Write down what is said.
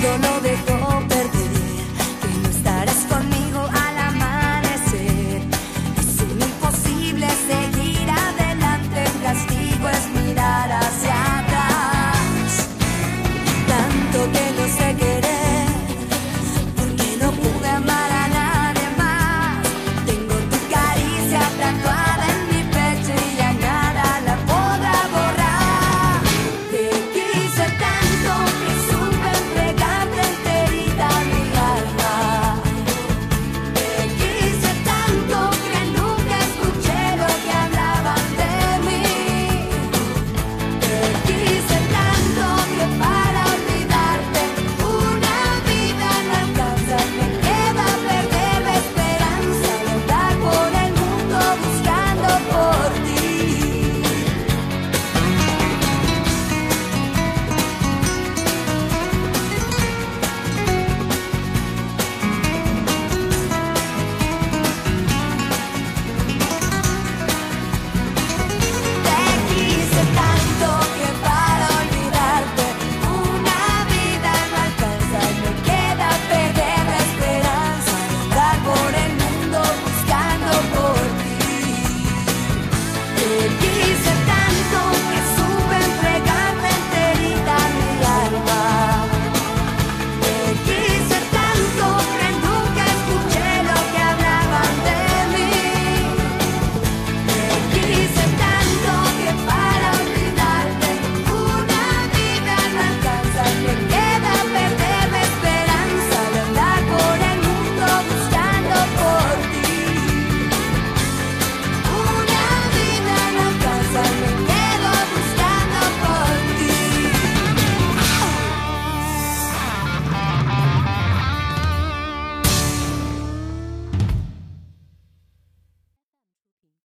todo lo de